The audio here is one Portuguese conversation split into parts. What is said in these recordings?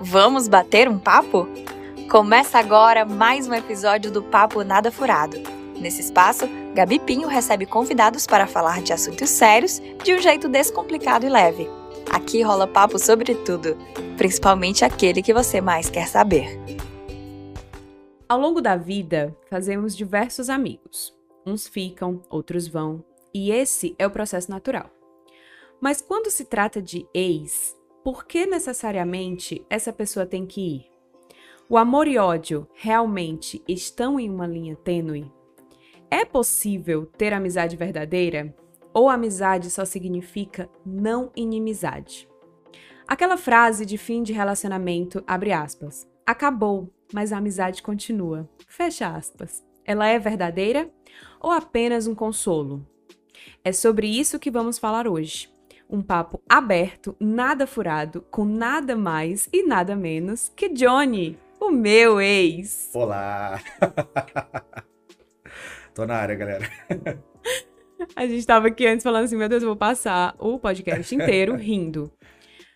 Vamos bater um papo? Começa agora mais um episódio do Papo Nada Furado. Nesse espaço, Gabi Pinho recebe convidados para falar de assuntos sérios de um jeito descomplicado e leve. Aqui rola papo sobre tudo, principalmente aquele que você mais quer saber. Ao longo da vida, fazemos diversos amigos. Uns ficam, outros vão, e esse é o processo natural. Mas quando se trata de ex, por que necessariamente essa pessoa tem que ir? O amor e ódio realmente estão em uma linha tênue? É possível ter amizade verdadeira? Ou amizade só significa não inimizade? Aquela frase de fim de relacionamento, abre aspas, acabou, mas a amizade continua, fecha aspas. Ela é verdadeira ou apenas um consolo? É sobre isso que vamos falar hoje. Um papo aberto, nada furado, com nada mais e nada menos que Johnny, o meu ex. Olá! Tô na área, galera. A gente tava aqui antes falando assim, meu Deus, eu vou passar o podcast inteiro rindo.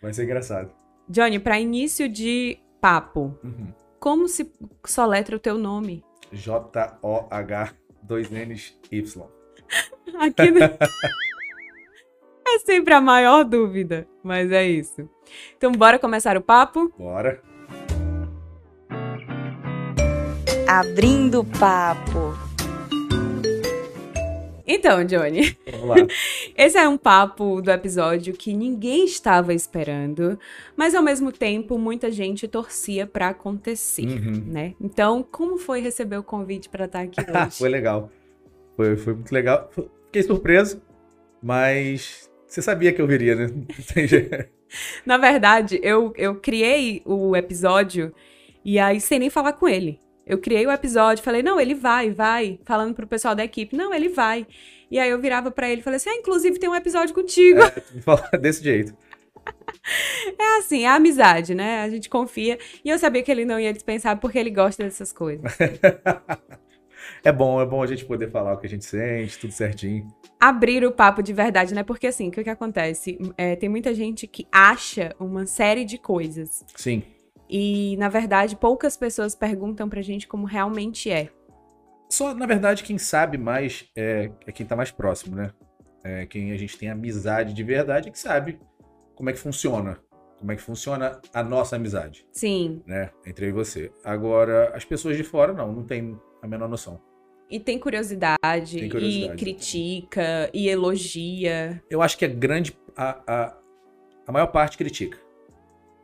Vai ser engraçado. Johnny, para início de papo, Uhum. como se soletra o teu nome? J-O-H, dois N's, Y. Aqui no... É sempre a maior dúvida, mas é isso. Então, bora começar o papo? Bora. Abrindo o papo. Então, Johnny, Vamos lá. esse é um papo do episódio que ninguém estava esperando, mas ao mesmo tempo muita gente torcia pra acontecer, Uhum. né? Então, como foi receber o convite pra estar aqui hoje? Foi legal. Foi, foi muito legal. Fiquei surpreso, mas você sabia que eu viria, né? Na verdade, eu, eu criei o episódio e aí sem nem falar com ele. Eu criei o episódio, falei, não, ele vai, vai, falando pro pessoal da equipe, não, ele vai. E aí eu virava pra ele e falei assim, ah, inclusive tem um episódio contigo. É, desse jeito. É assim, é amizade, né? A gente confia. E eu sabia que ele não ia dispensar porque ele gosta dessas coisas. É bom, é bom a gente poder falar o que a gente sente, tudo certinho. Abrir o papo de verdade, né? Porque assim, o que, que acontece? É, tem muita gente que acha uma série de coisas. Sim. E, na verdade, poucas pessoas perguntam pra gente como realmente é. Só, na verdade, quem sabe mais é, é quem tá mais próximo, né? É quem a gente tem amizade de verdade que sabe como é que funciona. Como é que funciona a nossa amizade, Sim. né? Entre eu e você. Agora, as pessoas de fora, não, não tem a menor noção. E tem curiosidade, Tem curiosidade, e critica, e elogia. Eu acho que a grande. A, a, a maior parte critica.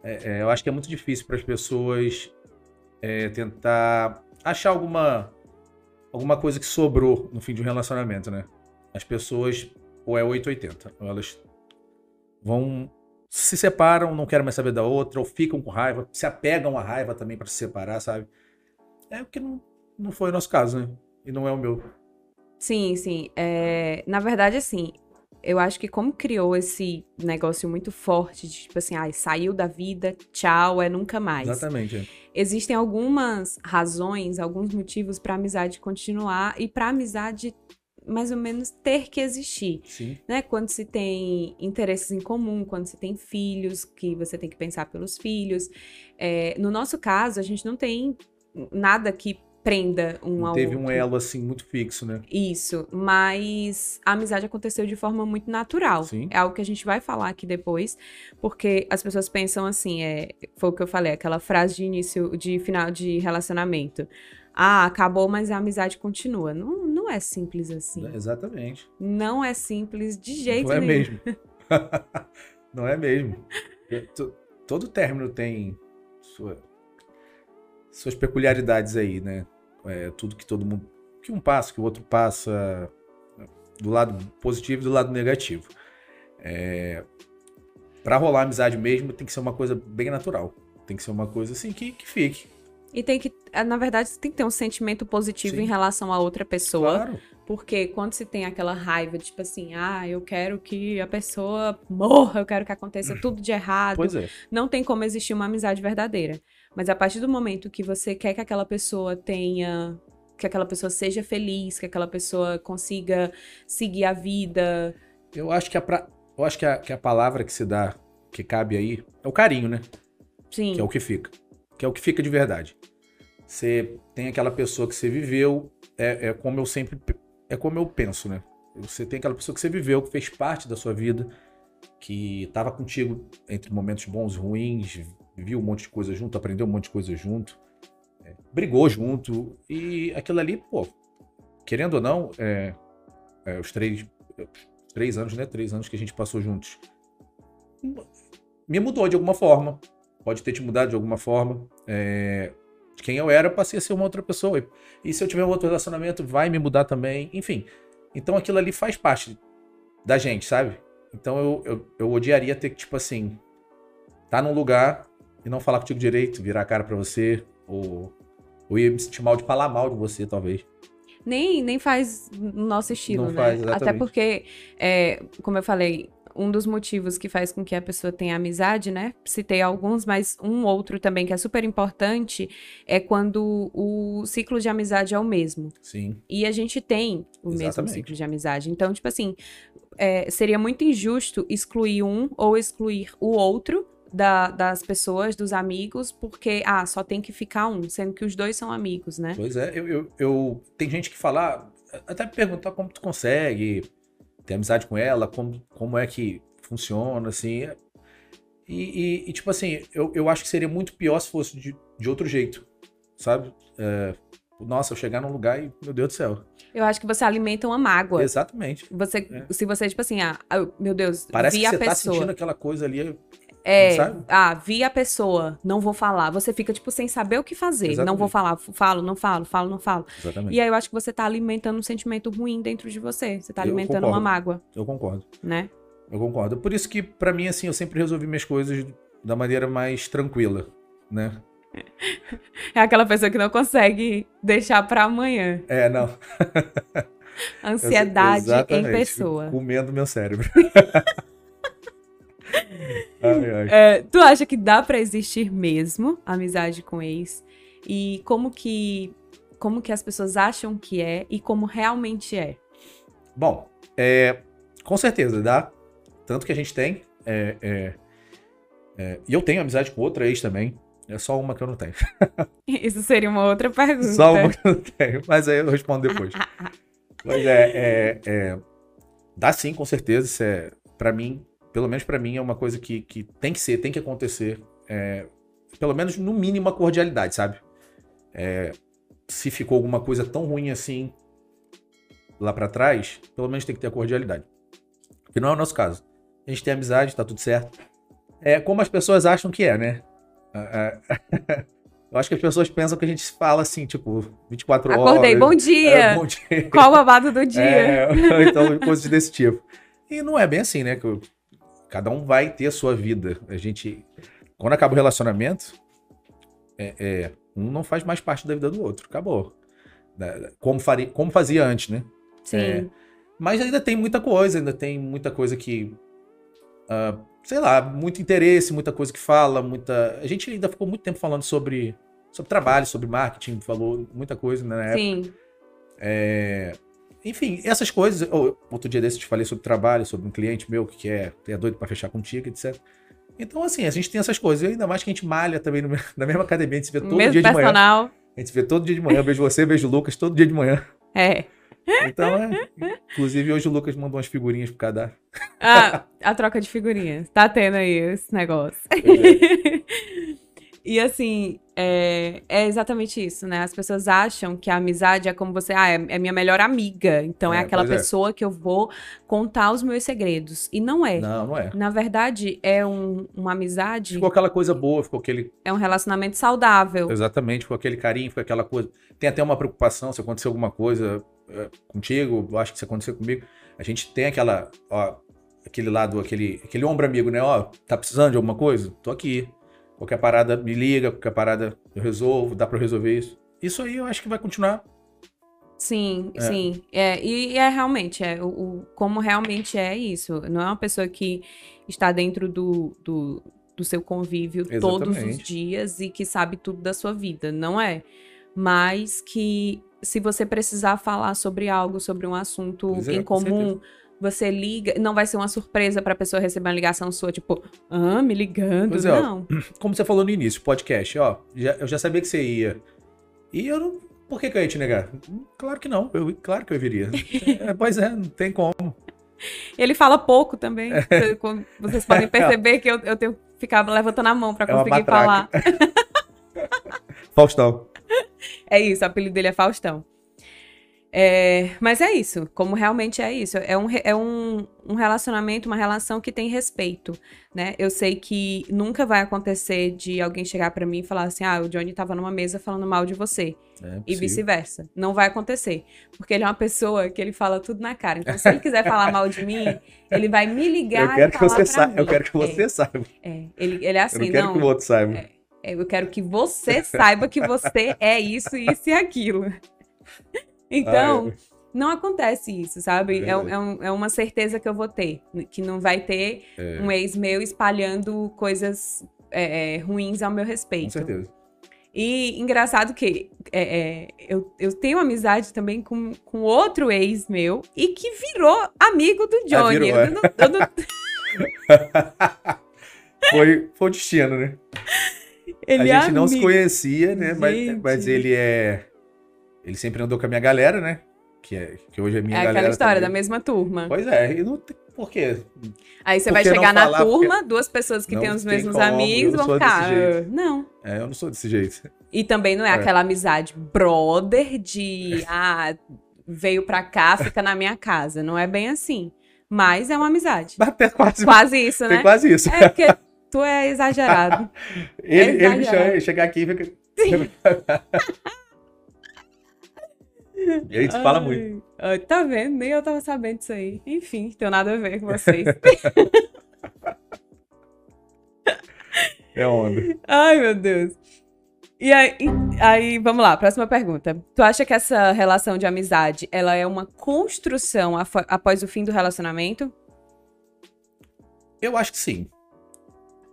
É, é, eu acho que é muito difícil para as pessoas é, tentar achar alguma, alguma coisa que sobrou no fim de um relacionamento, né? As pessoas, ou é 880, ou elas vão. Se separam, não querem mais saber da outra, ou ficam com raiva, se apegam à raiva também para se separar, sabe? É o que não, não foi o nosso caso, né? E não é o meu. Sim, sim. É, na verdade, assim, eu acho que como criou esse negócio muito forte de tipo assim, ai, saiu da vida, tchau, é nunca mais. Exatamente. é. Existem algumas razões, alguns motivos pra amizade continuar e pra amizade mais ou menos ter que existir. Sim. né? Quando se tem interesses em comum, quando se tem filhos, que você tem que pensar pelos filhos. É, no nosso caso, a gente não tem nada que prenda um ao Teve outro. um elo assim muito fixo, né? Isso, mas a amizade aconteceu de forma muito natural. Sim. É algo que a gente vai falar aqui depois, porque as pessoas pensam assim, é, foi o que eu falei, aquela frase de início, de final de relacionamento. Ah, acabou, mas a amizade continua. Não, não é simples assim. Exatamente. Não é simples de jeito Não é nenhum. mesmo. não é mesmo. To- Todo término tem sua- suas peculiaridades aí, né? É, tudo que todo mundo. Que um passa, que o outro passa. Do lado positivo e do lado negativo. É, para rolar amizade mesmo, tem que ser uma coisa bem natural. Tem que ser uma coisa assim que, que fique. E tem que, eh, na verdade, você tem que ter um sentimento positivo Sim. em relação a outra pessoa. Claro. Porque quando se tem aquela raiva, tipo assim, ah, eu quero que a pessoa morra, eu quero que aconteça tudo de errado. Pois é. Não tem como existir uma amizade verdadeira. Mas a partir do momento que você quer que aquela pessoa tenha. Que aquela pessoa seja feliz, que aquela pessoa consiga seguir a vida. Eu acho que a, pra- eu acho que a, que a palavra que se dá, que cabe aí, é o carinho, né? Sim. Que é o que fica. Que é o que fica de verdade. Você tem aquela pessoa que você viveu, é, é como eu sempre. É como eu penso, né? Você tem aquela pessoa que você viveu, que fez parte da sua vida, que estava contigo entre momentos bons e ruins, viu um monte de coisa junto, aprendeu um monte de coisa junto, é, brigou junto, e aquilo ali, pô, querendo ou não, é, é, os três, três anos, né? Três anos que a gente passou juntos, me mudou de alguma forma. Pode ter te mudado de alguma forma. É, de quem eu era, eu passei a ser uma outra pessoa. E se eu tiver um outro relacionamento, vai me mudar também. Enfim. Então aquilo ali faz parte da gente, sabe? Então eu, eu, eu odiaria ter que, tipo assim, tá num lugar e não falar contigo direito, virar a cara para você, ou, ou ia me sentir mal de falar mal de você, talvez. Nem, nem faz no nosso estilo, Não né? faz. Até porque, é, como eu falei, um dos motivos que faz com que a pessoa tenha amizade, né? Citei alguns, mas um outro também que é super importante é quando o ciclo de amizade é o mesmo. Sim. E a gente tem o mesmo Exatamente. ciclo de amizade. Então, tipo assim, é, seria muito injusto excluir um ou excluir o outro da- das pessoas, dos amigos, porque, ah, só tem que ficar um, sendo que os dois são amigos, né? Pois é, eu, eu, eu- tem gente que fala, até me perguntar como tu consegue ter amizade com ela, como, como é que funciona, assim. E, e- e, tipo assim, eu, eu acho que seria muito pior se fosse de, de outro jeito, sabe? É, nossa, eu chegar num lugar e, meu Deus do céu. Eu acho que você alimenta uma mágoa. Exatamente. Você, É. Se você, tipo assim, ah, ah, meu Deus, Parece vi que a você tá sentindo aquela coisa ali. É, sabe? ah, vi a pessoa, não vou falar. Você fica, tipo, sem saber o que fazer. Não Exatamente. vou falar, falo, não falo, falo, não falo. Exatamente. E aí eu acho que você tá alimentando um sentimento ruim dentro de você. Você tá alimentando uma mágoa, Eu concordo. né? Eu concordo. Por isso que, pra mim, assim, eu sempre resolvi minhas coisas da maneira mais tranquila, né? É aquela pessoa que não consegue deixar pra amanhã. É, não. Ansiedade em pessoa. Comendo meu cérebro. ai, ai. É, tu acha que dá pra existir mesmo amizade com ex? E como que como que as pessoas acham que é e como realmente é? Bom, é, com certeza, dá. Tanto que a gente tem. é, é, é, e eu tenho amizade com outra ex também. É só uma que eu não tenho. Isso seria uma outra pergunta. Só uma que eu não tenho. Mas aí eu respondo depois. Mas é, é, é, Dá sim, com certeza. Isso é, pra mim, pelo menos pra mim, é uma coisa que, que tem que ser, tem que acontecer. É, pelo menos, no mínimo, uma cordialidade, sabe? É, se ficou alguma coisa tão ruim assim lá pra trás, pelo menos tem que ter a cordialidade. Que não é o nosso caso. A gente tem amizade, tá tudo certo. É como as pessoas acham que é, né? Ah, ah, Eu acho que as pessoas pensam que a gente fala assim, tipo, 24 horas. Acordei, bom dia. É, bom dia. Qual o babado do dia? É, então, coisas desse tipo. E não é bem assim, né? Que eu- cada um vai ter a sua vida. A gente. Quando acaba o relacionamento, é, é, um não faz mais parte da vida do outro. Acabou. Como, faria, como fazia antes, né? Sim. É. Mas ainda tem muita coisa, ainda tem muita coisa que. ah, sei lá, muito interesse, muita coisa que fala, muita. A gente ainda ficou muito tempo falando sobre, sobre trabalho, sobre marketing, falou muita coisa né, na época. Sim. É, Enfim, essas coisas. ou, Outro dia desse eu te falei sobre trabalho, sobre um cliente meu que é, é doido pra fechar contigo, etc. Então, assim, a gente tem essas coisas. E ainda mais que a gente malha também no na mesma academia, a gente se vê todo Mesmo dia de manhã. personal. A gente se vê todo dia de manhã. Eu vejo você, vejo o Lucas todo dia de manhã. É. Então, é. Inclusive, hoje o Lucas mandou umas figurinhas pro cadastro. Ah, a troca de figurinhas. Tá tendo aí esse negócio. e assim, é, é exatamente isso, né? As pessoas acham que a amizade é como você, ah, é, é minha melhor amiga. Então é, É, aquela é. pessoa que eu vou contar os meus segredos. E não é. Não, não é. Na verdade, é um- uma amizade, Ficou aquela coisa boa, ficou aquele. é um relacionamento saudável. Exatamente, ficou aquele carinho, ficou aquela coisa. Tem até uma preocupação se acontecer alguma coisa é, contigo, eu acho que se acontecer comigo. A gente tem aquela. Ó, aquele lado, aquele, aquele ombro amigo, né? Ó, tá precisando de alguma coisa? Tô aqui. Qualquer parada me liga, qualquer parada eu resolvo, dá pra eu resolver isso. Isso aí eu acho que vai continuar. Sim, É. sim. É, e, é realmente, é, o, o- como realmente é isso. Não é uma pessoa que está dentro do, do, do seu convívio todos os Exatamente. dias e que sabe tudo da sua vida. Não é. Mas que se você precisar falar sobre algo, sobre um assunto é, em com comum, Você liga, não vai ser uma surpresa pra pessoa receber uma ligação sua, tipo, ah, me ligando. Pois é, ó. não. Como você falou no início, podcast, ó, já- eu já sabia que você ia. E eu não. Por que, que eu ia te negar? Claro que não. Eu, claro que eu viria. É, pois é, não tem como. Ele fala pouco também. Como Vocês podem perceber que eu, eu tenho que ficar levantando a mão pra É conseguir falar. Faustão. É isso, o apelido dele é Faustão. É, mas é isso, como realmente é isso. É, um, é um, um relacionamento, uma relação que tem respeito, né? Eu sei que nunca vai acontecer de alguém chegar pra mim e falar assim: ah, o Johnny tava numa mesa falando mal de você. É E vice-versa. Não vai acontecer. Porque ele é uma pessoa que ele fala tudo na cara. Então, se ele quiser falar mal de mim, ele vai me ligar Eu quero e que você saiba. Eu quero que É, você saiba. É, ele, ele é Eu assim, não quero não. que o outro saiba. É, eu quero que você saiba que você é isso, isso e aquilo. Então, Ah, não acontece isso, sabe? É, é um- é uma certeza que eu vou ter. Que não vai ter É, um ex meu espalhando coisas é, é, ruins ao meu com respeito. certeza. E engraçado que é, é, eu, eu tenho amizade também com, com outro ex meu e que virou amigo do Johnny. virou, Eu é. não- eu não- Foi, foi o destino, né? ele a é gente não se conhecia, né? Mas, mas ele é. Ele sempre andou com a minha galera, né? Que, é, que hoje é minha É galera. aquela história da também. mesma turma. Pois é, e não tem. Por quê? Aí você vai chegar na turma, duas pessoas que Não têm os mesmos como, amigos vão ficar. "Ah, Não. É, eu não sou desse jeito. E também não é, É. aquela amizade brother de ah, veio pra cá, fica na minha casa. Não é bem assim. Mas é uma amizade. Até quase, Quase isso, tem né? quase isso. É porque tu é exagerado. ele, ele me exagerado. chama, chegar aqui e fica. E a gente fala Ai, muito. ai, tá vendo? Nem eu tava sabendo disso aí. Enfim, tem nada a ver com vocês. É onda. Ai, meu Deus. E aí, aí, vamos lá, próxima pergunta. Tu acha que essa relação de amizade, ela é uma construção após o fim do relacionamento? Eu acho que sim.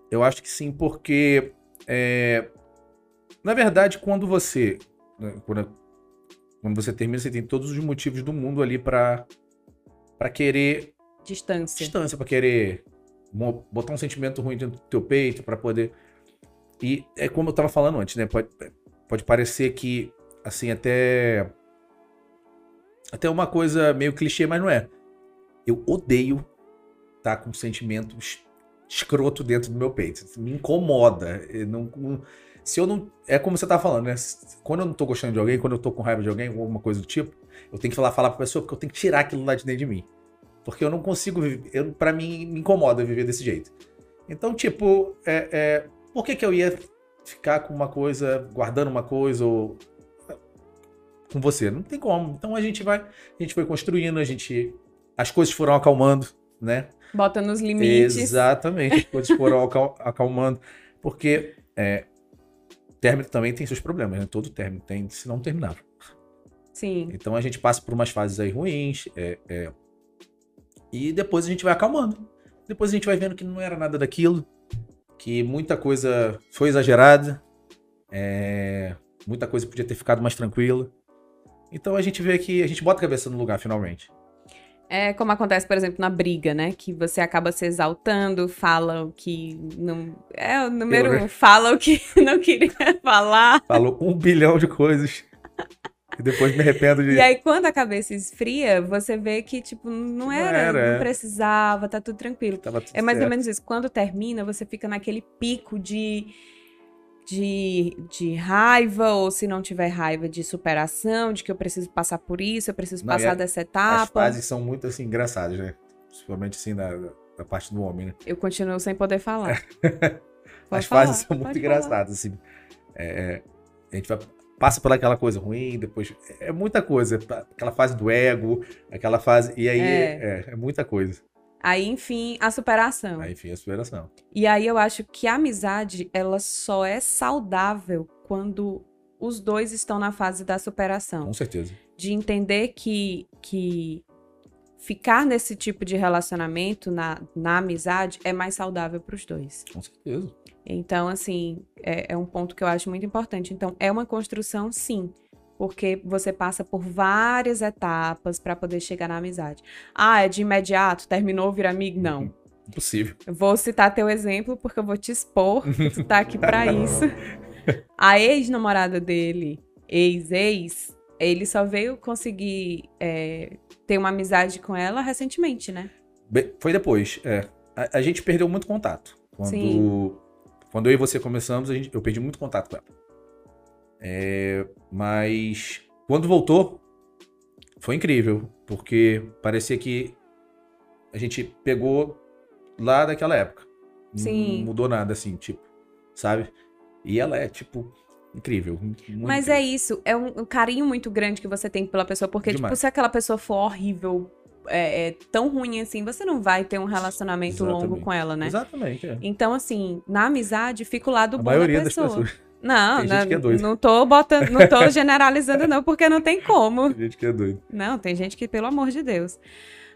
Eu acho que sim, porque. é, na verdade, quando você. né, Quando, quando você termina, você tem todos os motivos do mundo ali pra, pra querer Distância. distância, pra querer botar um sentimento ruim dentro do teu peito, pra poder. E é como eu tava falando antes, né? Pode, pode parecer que, assim, até. Até uma coisa meio clichê, mas não é. Eu odeio estar com um sentimento es- escroto dentro do meu peito. Me incomoda. Eu não- não- se eu não. É como você tá falando, né? Quando eu não tô gostando de alguém, quando eu tô com raiva de alguém, ou alguma coisa do tipo, eu tenho que falar, falar pra pessoa, porque eu tenho que tirar aquilo lá de dentro de mim. Porque eu não consigo viver. Eu, pra mim, me incomoda viver desse jeito. Então, tipo, é, é, por que, que eu ia ficar com uma coisa, guardando uma coisa, ou com você? Não tem como. Então a gente vai. A gente foi construindo, a gente. As coisas foram acalmando, né? Bota nos limites. Exatamente, as coisas foram acal- acalmando. Porque é, término também tem seus problemas, né? Todo término tem, se não terminava. Sim. Então a gente passa por umas fases aí ruins, é, é, e depois a gente vai acalmando. Depois a gente vai vendo que não era nada daquilo, que muita coisa foi exagerada, é, muita coisa podia ter ficado mais tranquila. Então a gente vê que a gente bota a cabeça no lugar finalmente. É como acontece, por exemplo, na briga, né? Que você acaba se exaltando, fala o que não. É o número Eu, um, fala o que não queria falar. Falou um bilhão de coisas. E depois me arrependo de. E aí, quando a cabeça esfria, você vê que, tipo, não Não era, era, não é. precisava, tá tudo tranquilo. Tava tudo É mais ou certo. menos isso. Quando termina, você fica naquele pico de, de, de raiva, ou se não tiver raiva, de superação, de que eu preciso passar por isso, eu preciso Não, passar a- dessa As etapa. fases são muito assim engraçadas, né? Principalmente assim na parte do homem, né? Eu continuo sem poder falar. As falar, fases são muito falar. engraçadas, assim. É, a gente vai, passa por aquela coisa ruim, depois. É muita coisa. Aquela fase do ego, aquela fase. E aí É. é, é muita coisa. Aí, enfim, a superação. Aí, enfim, a superação. E aí eu acho que a amizade, ela só é saudável quando os dois estão na fase da superação. Com certeza. de entender que, que ficar nesse tipo de relacionamento, na, na amizade, é mais saudável para os dois. Com certeza. Então, assim, é, é um ponto que eu acho muito importante. Então, é uma construção, sim, Porque você passa por várias etapas para poder chegar na amizade. Ah, é de imediato, terminou, vira amigo? Não. Impossível. Eu Vou citar teu exemplo porque eu vou te expor, que tu tá aqui pra isso. A ex-namorada dele, ex-ex, ele só veio conseguir é, ter uma amizade com ela recentemente, né? Foi depois, é. A, a gente perdeu muito contato. Quando, Sim. quando eu e você começamos, a gente- eu perdi muito contato com ela. É, mas quando voltou, foi incrível, porque parecia que a gente pegou lá daquela época. Não Sim. mudou nada, assim, tipo, sabe? E ela é, tipo, incrível. Mas é incrível. isso, é um, um carinho muito grande que você tem pela pessoa, porque, tipo, Demais. se aquela pessoa for horrível, é, é tão ruim assim, você não vai ter um relacionamento longo Exatamente. com ela, né? Exatamente, é. Então, assim, na amizade fica o lado A bom maioria da das pessoa. pessoas. Não, Tem gente não, que é doida. não tô botando, não tô generalizando, não, porque não tem como. Tem gente que é doido. Não, tem gente que, pelo amor de Deus.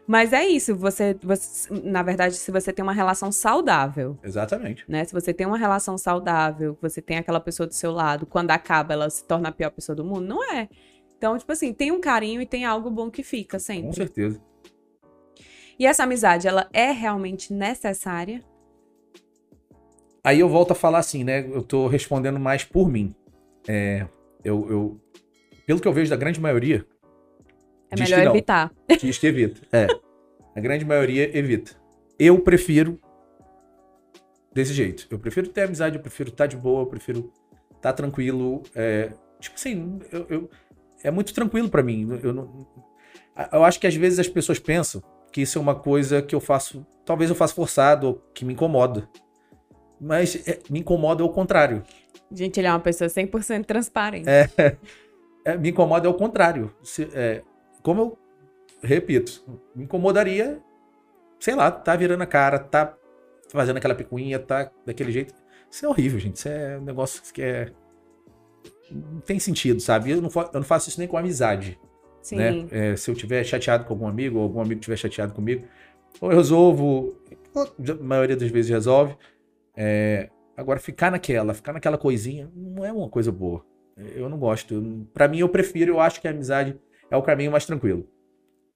Mas é isso, você, você, na verdade, se você tem uma relação saudável, Exatamente. né? Se você tem uma relação saudável, você tem aquela pessoa do seu lado, quando acaba, ela se torna a pior pessoa do mundo, não é. Então, tipo assim, tem um carinho e tem algo bom que fica Com sempre. certeza. E essa amizade, ela é realmente necessária? Aí eu volto a falar assim, né? Eu tô respondendo mais por mim. É, eu, eu- pelo que eu vejo da grande maioria, É Diz melhor que não. evitar. diz que evita. É. A grande maioria evita. Eu prefiro desse jeito. Eu prefiro ter amizade, eu prefiro estar de boa, eu prefiro estar tranquilo. é, tipo assim, eu, eu- é muito tranquilo pra mim. Eu, não- eu acho que às vezes as pessoas pensam que isso é uma coisa que eu faço, talvez eu faça forçado, ou que me incomoda. Mas é, me incomoda ao contrário. Gente, ele é uma pessoa 100% transparente. É, me incomoda ao contrário. Se- é, como eu repito, me incomodaria, sei lá, tá virando a cara, tá fazendo aquela picuinha, tá daquele jeito. Isso é horrível, gente. Isso é um negócio que é. Não tem sentido, sabe? Eu não, eu não faço isso nem com amizade. Sim. né? É, se eu tiver chateado com algum amigo, ou algum amigo tiver chateado comigo, ou eu resolvo, a maioria das vezes resolve. É, agora, ficar naquela, ficar naquela coisinha, não é uma coisa boa. Eu não gosto. Pra mim, eu prefiro, eu acho que a amizade é o caminho mais tranquilo.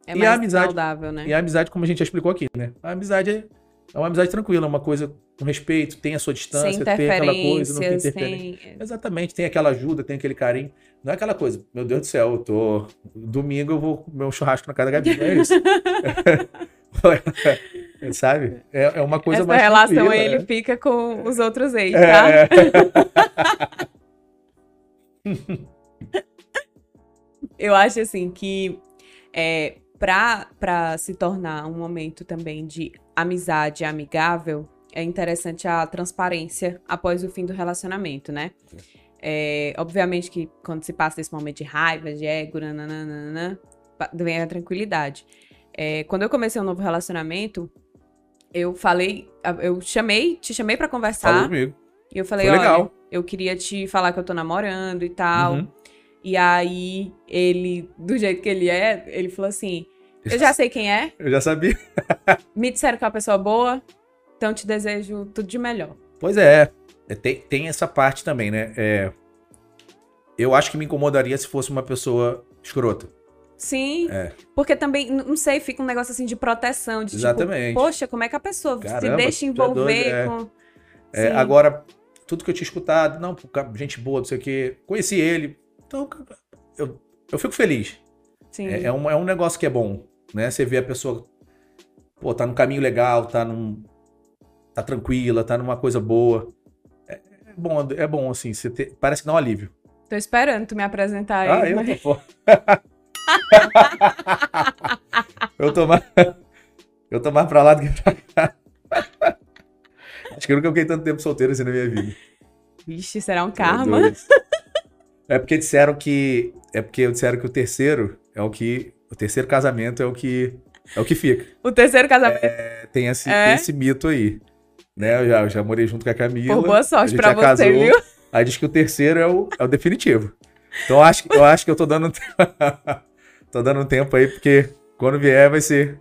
É E mais a amizade- saudável, né? E a amizade, como a gente já explicou aqui, né? A amizade é, é uma amizade tranquila, é uma coisa com respeito, tem a sua distância, tem aquela coisa, não tem interferência. sem... Exatamente, tem aquela ajuda, tem aquele carinho. Não é aquela coisa, meu Deus do céu, eu tô. Domingo eu vou comer um churrasco na casa da Gabi, não é isso. Sabe? É, é uma coisa Essa mais. relação tranquila, ele é. fica com os outros ex, É, tá? é. Eu acho assim que é, pra, pra se tornar um momento também de amizade amigável, é interessante a transparência após o fim do relacionamento, né? É, obviamente que quando se passa desse momento de raiva, de ego, nananana, vem a tranquilidade. É, quando eu comecei um novo relacionamento, eu falei, eu chamei, te chamei pra Falou conversar, comigo. e eu falei, Foi olha, legal. eu queria te falar que eu tô namorando e tal. Uhum. E aí, ele, do jeito que ele é, ele falou assim: Eu já sei quem é, Eu já sabia. me disseram que é uma pessoa boa, então te desejo tudo de melhor. Pois é. É, Tem, tem essa parte também, né? É, eu acho que me incomodaria se fosse uma pessoa escrota. Sim, É. porque também, não sei, fica um negócio assim de proteção, de Exatamente. tipo, poxa, como é que a pessoa se Caramba, deixa tu é envolver doido, é. com. É, agora, tudo que eu tinha escutado, não, gente boa, não sei o quê, conheci ele. Então, eu, eu fico feliz. Sim. É, é um, é um negócio que é bom, né? Você vê a pessoa, pô, tá num caminho legal, tá num. tá tranquila, tá numa coisa boa. É, é bom, é bom, assim, você ter- parece que dá um alívio. Tô esperando tu me apresentar Ah, ele. eu mas- tô. eu tô mais. Eu tô mais pra lá do que pra cá. Acho que eu nunca fiquei tanto tempo solteiro assim na minha vida. Vixe, será um karma? É porque disseram que. É porque disseram que o terceiro é o que. O terceiro casamento é o que. É o que fica. O terceiro casamento. É, tem esse, É? esse mito aí. Né? Eu já, eu já morei junto com a Camila. Por boa sorte pra você, casou, viu? Aí diz que o terceiro é o, é o definitivo. Então eu acho, eu acho que eu tô dando. tô dando um tempo aí, porque quando vier vai ser.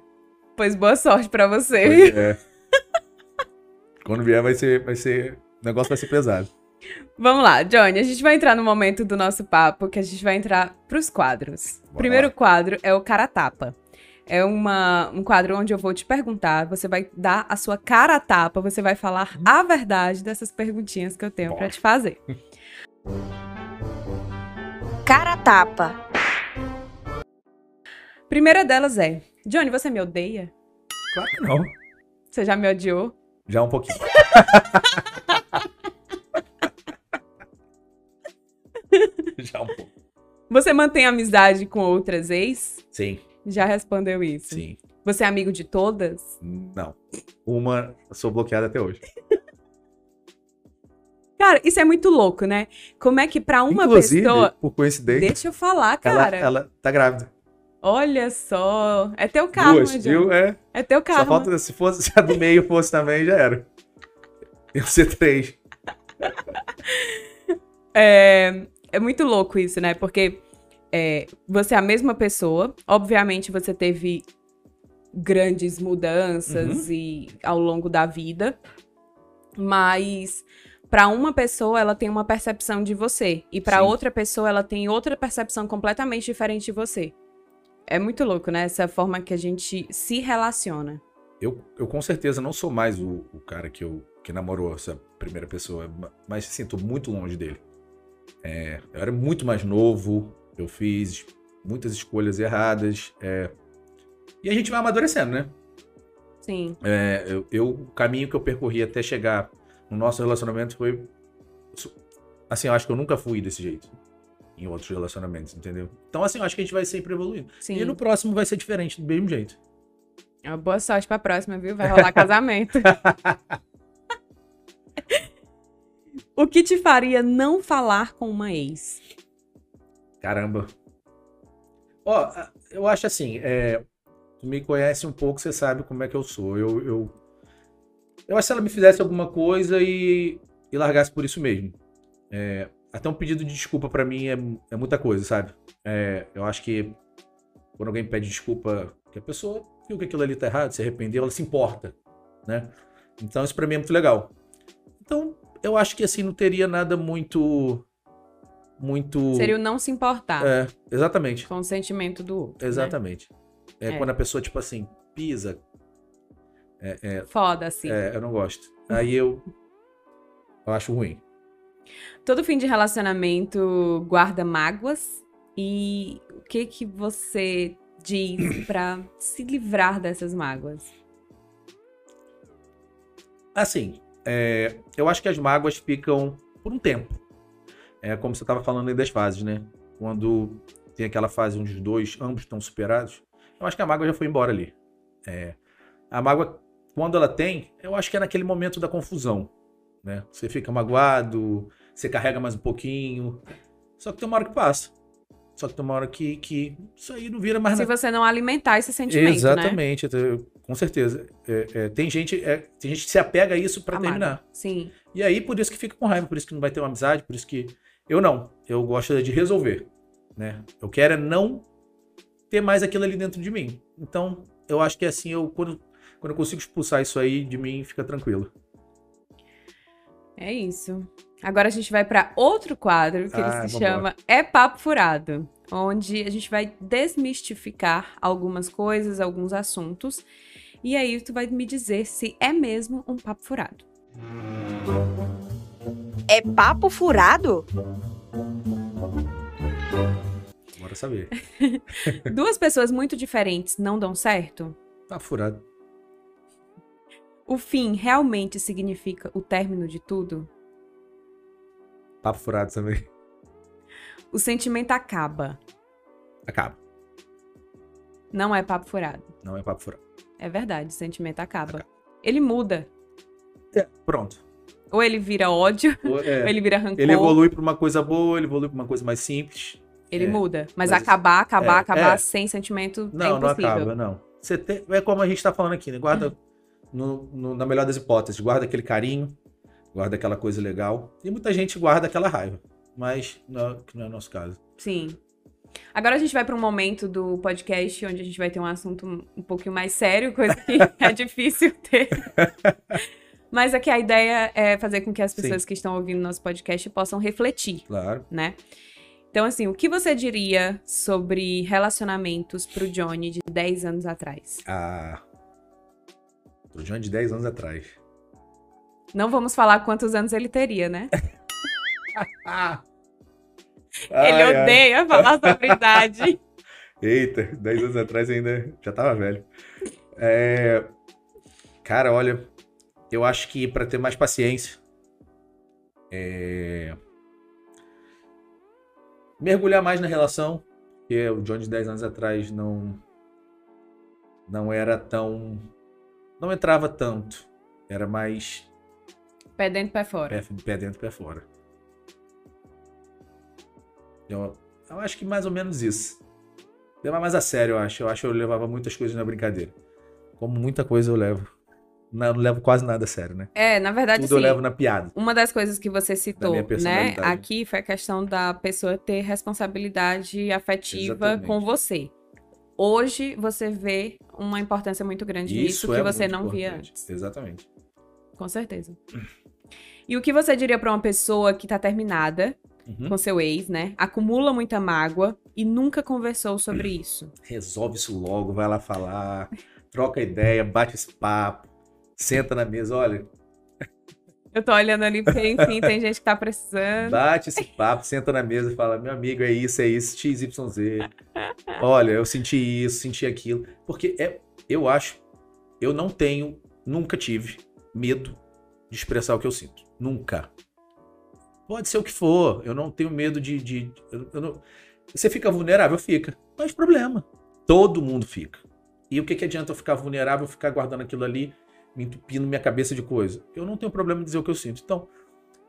Pois boa sorte pra você. É. quando vier vai ser, vai ser. O negócio vai ser pesado. Vamos lá, Johnny, a gente vai entrar no momento do nosso papo que a gente vai entrar pros quadros. O Bora primeiro lá. quadro é o cara tapa. É uma, um quadro onde eu vou te perguntar, você vai dar a sua cara a tapa, você vai falar a verdade dessas perguntinhas que eu tenho pra Bora. te fazer. Cara tapa. Primeira delas é: Johnny, você me odeia? Claro que não. Você já me odiou? Já um pouquinho. Já um pouco. Você mantém amizade com outras ex? Sim, Já respondeu isso. sim. Você é amigo de todas? Não. Uma, sou bloqueada até hoje. Cara, isso é muito louco, né? Como é que pra uma Inclusive, pessoa. por coincidência, Deixa eu falar, ela, cara. ela tá grávida. Olha só. É teu Duas, gente. viu? É. É teu Só karma. falta, se fosse se a do meio fosse também, já era. Eu ser três. É, é muito louco isso, né? Porque é, você é a mesma pessoa. Obviamente, você teve grandes mudanças Uhum. e ao longo da vida. Mas pra uma pessoa, ela tem uma percepção de você. E pra Sim. outra pessoa, ela tem outra percepção completamente diferente de você. É muito louco, né? Essa forma que a gente se relaciona. Eu, eu com certeza não sou mais o, o cara que, eu, que namorou essa primeira pessoa, ma- mas assim, tô muito longe dele. É, eu era muito mais novo, eu fiz muitas escolhas erradas, é, e a gente vai amadurecendo, né? Sim. É, eu, eu- o caminho que eu percorri até chegar no nosso relacionamento foi. Assim, eu acho que eu nunca fui desse jeito em outros relacionamentos, entendeu? Então, assim, eu acho que a gente vai sempre evoluindo. Sim. E no próximo vai ser diferente, do mesmo jeito. Boa sorte pra próxima, viu? Vai rolar casamento. o que te faria não falar com uma ex? Caramba. Ó, a- eu acho assim, é, tu me conhece um pouco, você sabe como é que eu sou. Eu, eu, eu acho que se ela me fizesse alguma coisa e, e largasse por isso mesmo. É, até um pedido de desculpa pra mim é, é muita coisa, sabe? É, eu acho que quando alguém pede desculpa, que a pessoa viu que aquilo ali tá errado, se arrependeu, ela se importa, né? Então isso pra mim é muito legal. Então eu acho que assim não teria nada muito muito Seria o não se importar é, exatamente. com o sentimento do outro. né? Exatamente. É, É. quando a pessoa, tipo assim, pisa. É, é, Foda, assim. é, eu não gosto. Aí eu. Eu acho ruim. Todo fim de relacionamento guarda mágoas. E o que que você diz pra se livrar dessas mágoas? Assim, é, eu acho que as mágoas ficam por um tempo. É como você estava falando aí das fases, né? Quando tem aquela fase onde os dois, ambos estão superados, eu acho que a mágoa já foi embora ali. É, a mágoa, quando ela tem, eu acho que é naquele momento da confusão, né? Você fica magoado, você carrega mais um pouquinho, só que tem uma hora que passa. Só que tem uma hora que, que isso aí não vira mais Se nada. você não alimentar esse sentimento, né? Exatamente, eu- com certeza. É, é, tem, gente, é, tem gente que se apega a isso pra A terminar. Sim. E aí, por isso que fica com raiva, por isso que não vai ter uma amizade, por isso que. Eu não. Eu gosto de resolver. Né? Eu quero é não ter mais aquilo ali dentro de mim. Então, eu acho que assim, eu, quando, quando eu consigo expulsar isso aí de mim, fica tranquilo. É isso. Agora a gente vai para outro quadro que Ah, ele se chama É Papo Furado, onde a gente vai desmistificar algumas coisas, alguns assuntos. E aí tu vai me dizer se é mesmo um papo furado. É papo furado? Bora saber. Duas pessoas muito diferentes não dão certo? Tá furado. O fim realmente significa o término de tudo? Papo furado também. O sentimento acaba. Acaba. Não é papo furado. Não é papo furado. É verdade, o sentimento acaba. Ele muda. É, pronto. Ou ele vira ódio, O- é, ou ele vira rancor. ele evolui pra uma coisa boa, ele evolui pra uma coisa mais simples. Ele É, muda. Mas, mas- acabar, acabar, é, acabar é. sem sentimento é Não, não impossível. acaba, não. Você tem, é como a gente tá falando aqui, né? Guarda, no- no- na melhor das hipóteses, guarda aquele carinho, guarda aquela coisa legal. E muita gente guarda aquela raiva, mas não, que não é o nosso caso. Sim. Agora a gente vai para um momento do podcast onde a gente vai ter um assunto um- pouquinho mais sério, coisa que é difícil ter. Mas aqui a ideia é fazer com que as Sim. pessoas que estão ouvindo nosso podcast possam refletir, Claro. né? Então, assim, o que você diria sobre relacionamentos pro Johnny de 10 anos atrás? Ah. John de 10 anos atrás. Não vamos falar quantos anos ele teria, né? Ele odeia falar sobre idade. Eita, 10 anos atrás ainda já tava velho. É, Cara, olha, eu acho que pra ter mais paciência, é, mergulhar mais na relação, porque o John de 10 anos atrás não não era tão não entrava tanto, era mais Pé dentro, pé fora. pé, pé dentro, pé fora. Eu, eu acho que mais ou menos isso. Levar mais a sério, eu acho. Eu acho que eu levava muitas coisas na brincadeira. Como muita coisa eu levo. Não, não levo quase nada a sério, né? É, na verdade, Tudo eu sim. levo na piada. Uma das coisas que você citou, né, aqui foi a questão da pessoa ter responsabilidade afetiva Exatamente. com você. Hoje você vê uma importância muito grande nisso que é você muito não via importante. antes. Exatamente. Com certeza. E o que você diria pra uma pessoa que tá terminada Uhum. com seu ex, né? Acumula muita mágoa e nunca conversou sobre isso? Resolve isso logo, vai lá falar, troca ideia, bate esse papo, senta na mesa, olha, Eu tô olhando ali porque, enfim, tem gente que tá precisando. Bate esse papo, senta na mesa e fala: meu amigo, é isso, é isso, XYZ. Olha, eu senti isso, senti aquilo. Porque é, eu acho, eu não tenho, nunca tive medo de expressar o que eu sinto. Nunca. Pode ser o que for, eu não tenho medo de. de- eu- eu não- Você fica vulnerável? Fica. Mas problema. Todo mundo fica. E o que, que adianta eu ficar vulnerável, ficar guardando aquilo ali, me entupindo minha cabeça de coisa? Eu não tenho problema em dizer o que eu sinto. Então,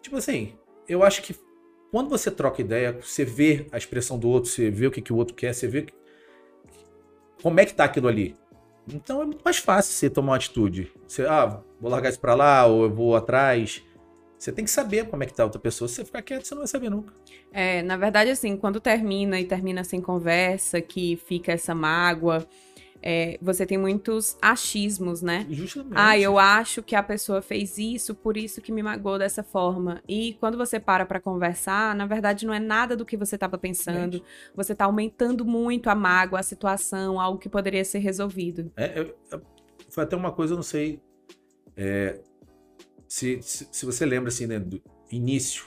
tipo assim, eu acho que quando você troca ideia, você vê a expressão do outro, você vê o que, que o outro quer, você vê que- como é que tá aquilo ali. Então é muito mais fácil você tomar uma atitude. Você, ah, vou largar isso pra lá, ou eu vou atrás. Você tem que saber como é que tá a outra pessoa. Se você ficar quieto, você não vai saber nunca. É, na verdade, assim, quando termina e termina sem conversa, que fica essa mágoa, é, você tem muitos achismos, né? Justamente. Ah, eu acho que a pessoa fez isso, por isso que me magoou dessa forma. E quando você para pra conversar, na verdade não é nada do que você estava pensando. Você tá aumentando muito a mágoa, a situação, algo que poderia ser resolvido. É, eu- eu- foi até uma coisa, eu não sei. é, se, se, se você lembra assim, né, do início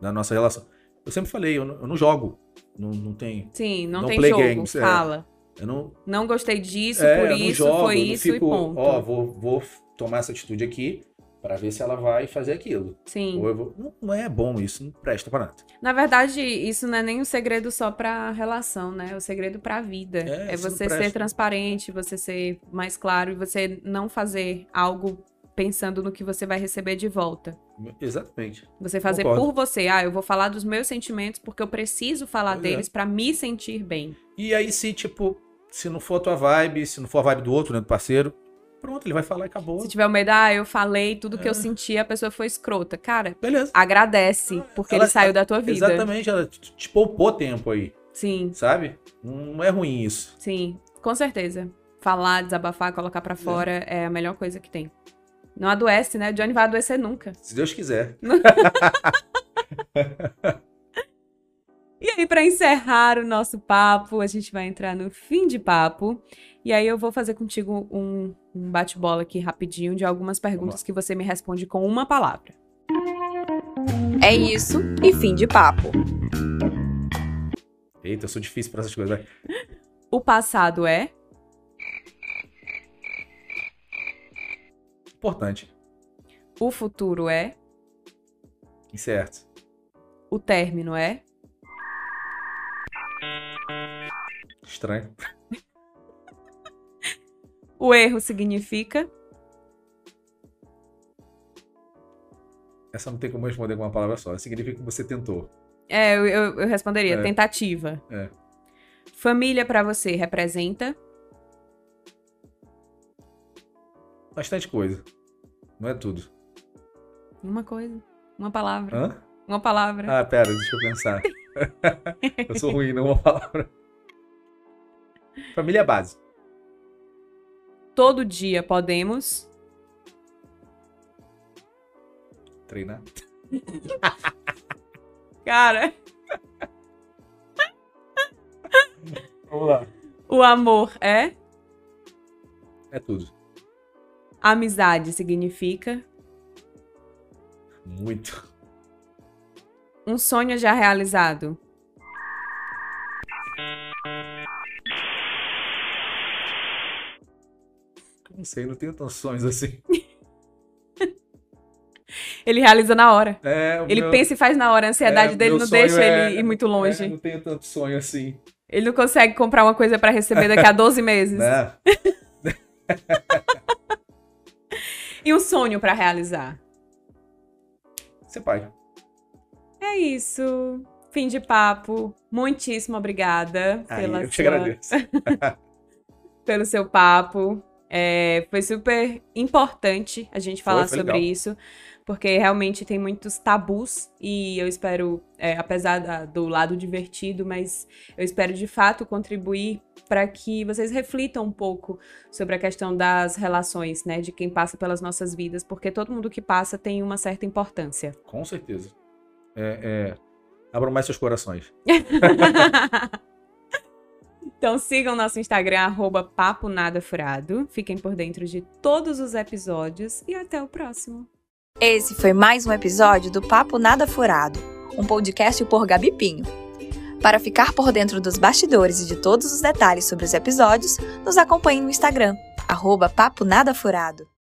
da nossa relação. Eu sempre falei, eu não, eu não jogo. Não, não tem. Sim, não, Não tem play jogo, games, é. fala. Eu não, Não gostei disso, é, por isso, jogo, foi isso e fico, ponto. Ó, vou, vou tomar essa atitude aqui pra ver se ela vai fazer aquilo. Sim. Ou eu vou. Não, não é bom isso, não presta pra nada. Na verdade, isso não é nem um segredo só pra relação, né? É o segredo pra vida. É, É, você ser transparente, você ser mais claro e você não fazer algo pensando no que você vai receber de volta. Exatamente. Você fazer Concordo. por você. Ah, eu vou falar dos meus sentimentos porque eu preciso falar Pois é. deles pra me sentir bem. E aí, se, tipo, se não for a tua vibe, se não for a vibe do outro, né, do parceiro, pronto, ele vai falar e acabou. Se tiver o medo, ah, eu falei tudo que É. eu senti, a pessoa foi escrota. Cara, Beleza. agradece, porque Ela- ele saiu da tua vida. Exatamente, ela te te poupou tempo aí, Sim, sabe? Não é ruim isso. sim, com certeza. Falar, desabafar, colocar pra fora é a melhor coisa que tem. Não adoece, né? Johnny vai adoecer nunca. Se Deus quiser. Aí, pra encerrar o nosso papo, a gente vai entrar no fim de papo. E aí eu vou fazer contigo um, um bate-bola aqui rapidinho de algumas perguntas que você me responde com uma palavra. É isso e fim de papo. Eita, eu sou difícil pra essas coisas. vai. O passado é Importante. o futuro é Incerto. o término é Estranho. o erro significa Essa não tem como responder com uma palavra só. Significa que você tentou. É, eu, eu- responderia É. tentativa. É. Família pra você representa Bastante coisa. Não é tudo. uma coisa, uma palavra, Hã? uma palavra. Ah, pera, deixa eu pensar. eu sou ruim, não uma palavra. Família base. Todo dia podemos treinar. Cara, Vamos lá. o amor é? É tudo. Amizade significa? Muito. Um sonho já realizado? Não sei, não tenho tantos sonhos assim. Ele realiza na hora. É, Ele meu- pensa e faz na hora. A ansiedade é, dele não deixa é- ele ir muito longe. é, não tenho tanto sonho assim. Ele não consegue comprar uma coisa pra receber daqui a 12 meses. Né? E um sonho pra realizar? Ser pai. É isso. Fim de papo. Muitíssimo obrigada Aí, pela eu te sua- agradeço. pelo seu papo. É, foi super importante a gente falar foi sobre legal. isso, porque realmente tem muitos tabus e eu espero, é, apesar da- do lado divertido, mas eu espero de fato contribuir para que vocês reflitam um pouco sobre a questão das relações, né, de quem passa pelas nossas vidas, porque todo mundo que passa tem uma certa importância. Com certeza. É, é... Abram mais seus corações. Então sigam nosso Instagram, arroba Papo Nada Furado. Fiquem por dentro de todos os episódios e até o próximo. Esse foi mais um episódio do Papo Nada Furado, um podcast por Gabi Pinho. Para ficar por dentro dos bastidores e de todos os detalhes sobre os episódios, nos acompanhe no Instagram, arroba Papo Nada Furado.